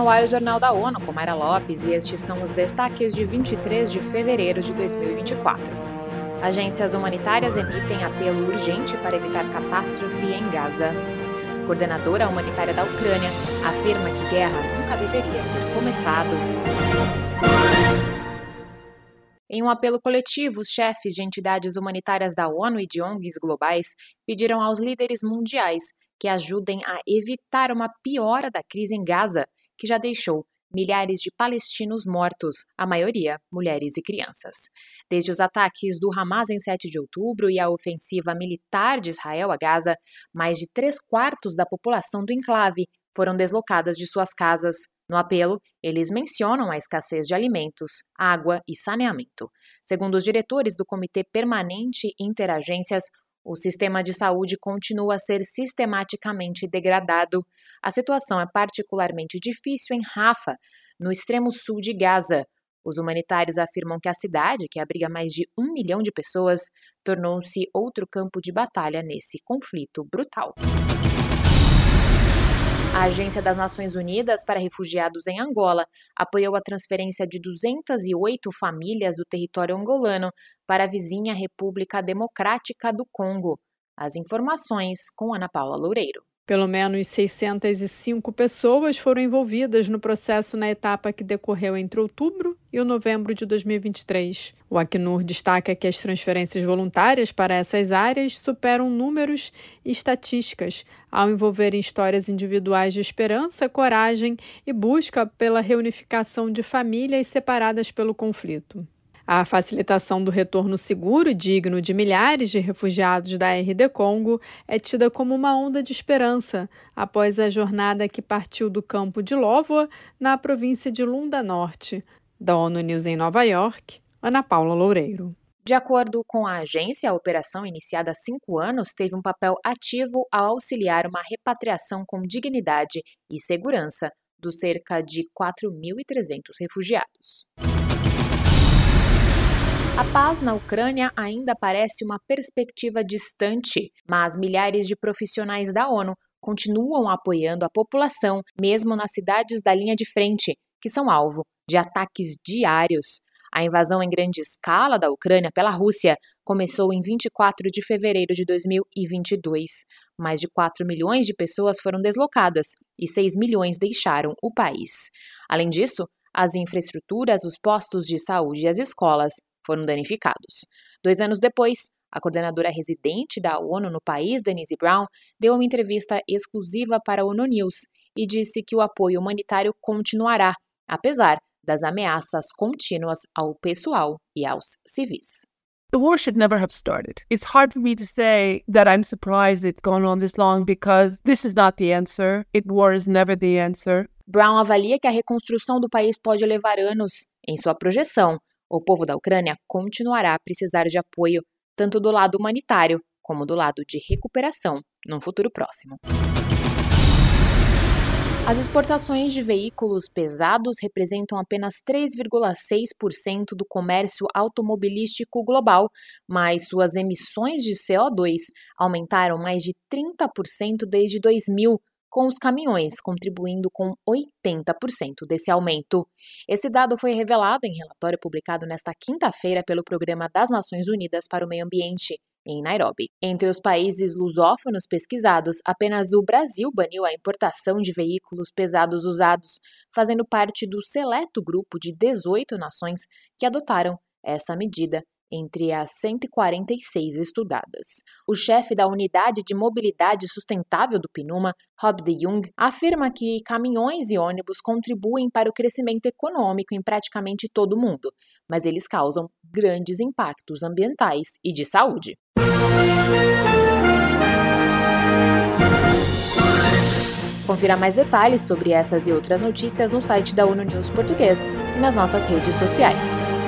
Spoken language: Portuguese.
no ar o Jornal da ONU com Mayra Lopes e estes são os destaques de 23 de fevereiro de 2024. Agências humanitárias emitem apelo urgente para evitar catástrofe em Gaza. Coordenadora humanitária da Ucrânia afirma que guerra nunca deveria ter começado. Em um apelo coletivo, os chefes de entidades humanitárias da ONU e de ONGs globais pediram aos líderes mundiais que ajudem a evitar uma piora da crise em Gaza, que já deixou milhares de palestinos mortos, a maioria mulheres e crianças. Desde os ataques do Hamas em 7 de outubro e a ofensiva militar de Israel a Gaza, mais de três quartos da população do enclave foram deslocadas de suas casas. No apelo, eles mencionam a escassez de alimentos, água e saneamento. Segundo os diretores do Comitê Permanente Interagências, o sistema de saúde continua a ser sistematicamente degradado. A situação é particularmente difícil em Rafa, no extremo sul de Gaza. Os humanitários afirmam que a cidade, que abriga mais de um milhão de pessoas, tornou-se outro campo de batalha nesse conflito brutal. A Agência das Nações Unidas para Refugiados em Angola apoiou a transferência de 208 famílias do território angolano para a vizinha República Democrática do Congo. As informações com Ana Paula Loureiro. Pelo menos 605 pessoas foram envolvidas no processo na etapa que decorreu entre outubro e o novembro de 2023. O Acnur destaca que as transferências voluntárias para essas áreas superam números e estatísticas ao envolverem histórias individuais de esperança, coragem e busca pela reunificação de famílias separadas pelo conflito. A facilitação do retorno seguro e digno de milhares de refugiados da RD Congo é tida como uma onda de esperança após a jornada que partiu do campo de Lóvoa, na província de Lunda Norte. Da ONU News em Nova York, Ana Paula Loureiro. De acordo com a agência, a operação, iniciada há cinco anos, teve um papel ativo ao auxiliar uma repatriação com dignidade e segurança dos cerca de 4.300 refugiados. A paz na Ucrânia ainda parece uma perspectiva distante, mas milhares de profissionais da ONU continuam apoiando a população, mesmo nas cidades da linha de frente, que são alvo de ataques diários. A invasão em grande escala da Ucrânia pela Rússia começou em 24 de fevereiro de 2022. Mais de 4 milhões de pessoas foram deslocadas e 6 milhões deixaram o país. Além disso, as infraestruturas, os postos de saúde e as escolas foram danificados. Dois anos depois, a coordenadora residente da ONU no país, Denise Brown, deu uma entrevista exclusiva para a ONU News e disse que o apoio humanitário continuará, apesar das ameaças contínuas ao pessoal e aos civis. The war should never have started. It's hard for me to say that I'm surprised it's gone on this long because this is not the answer. It war is never the answer. Brown avalia que a reconstrução do país pode levar anos. Em sua projeção, o povo da Ucrânia continuará a precisar de apoio tanto do lado humanitário como do lado de recuperação num futuro próximo. As exportações de veículos pesados representam apenas 3,6% do comércio automobilístico global, mas suas emissões de CO2 aumentaram mais de 30% desde 2000, com os caminhões contribuindo com 80% desse aumento. Esse dado foi revelado em relatório publicado nesta quinta-feira pelo Programa das Nações Unidas para o Meio Ambiente, em Nairobi. Entre os países lusófonos pesquisados, apenas o Brasil baniu a importação de veículos pesados usados, fazendo parte do seleto grupo de 18 nações que adotaram essa medida entre as 146 estudadas. O chefe da Unidade de Mobilidade Sustentável do PNUMA, Rob de Jong, afirma que caminhões e ônibus contribuem para o crescimento econômico em praticamente todo o mundo, mas eles causam grandes impactos ambientais e de saúde. Confira mais detalhes sobre essas e outras notícias no site da ONU News Português e nas nossas redes sociais.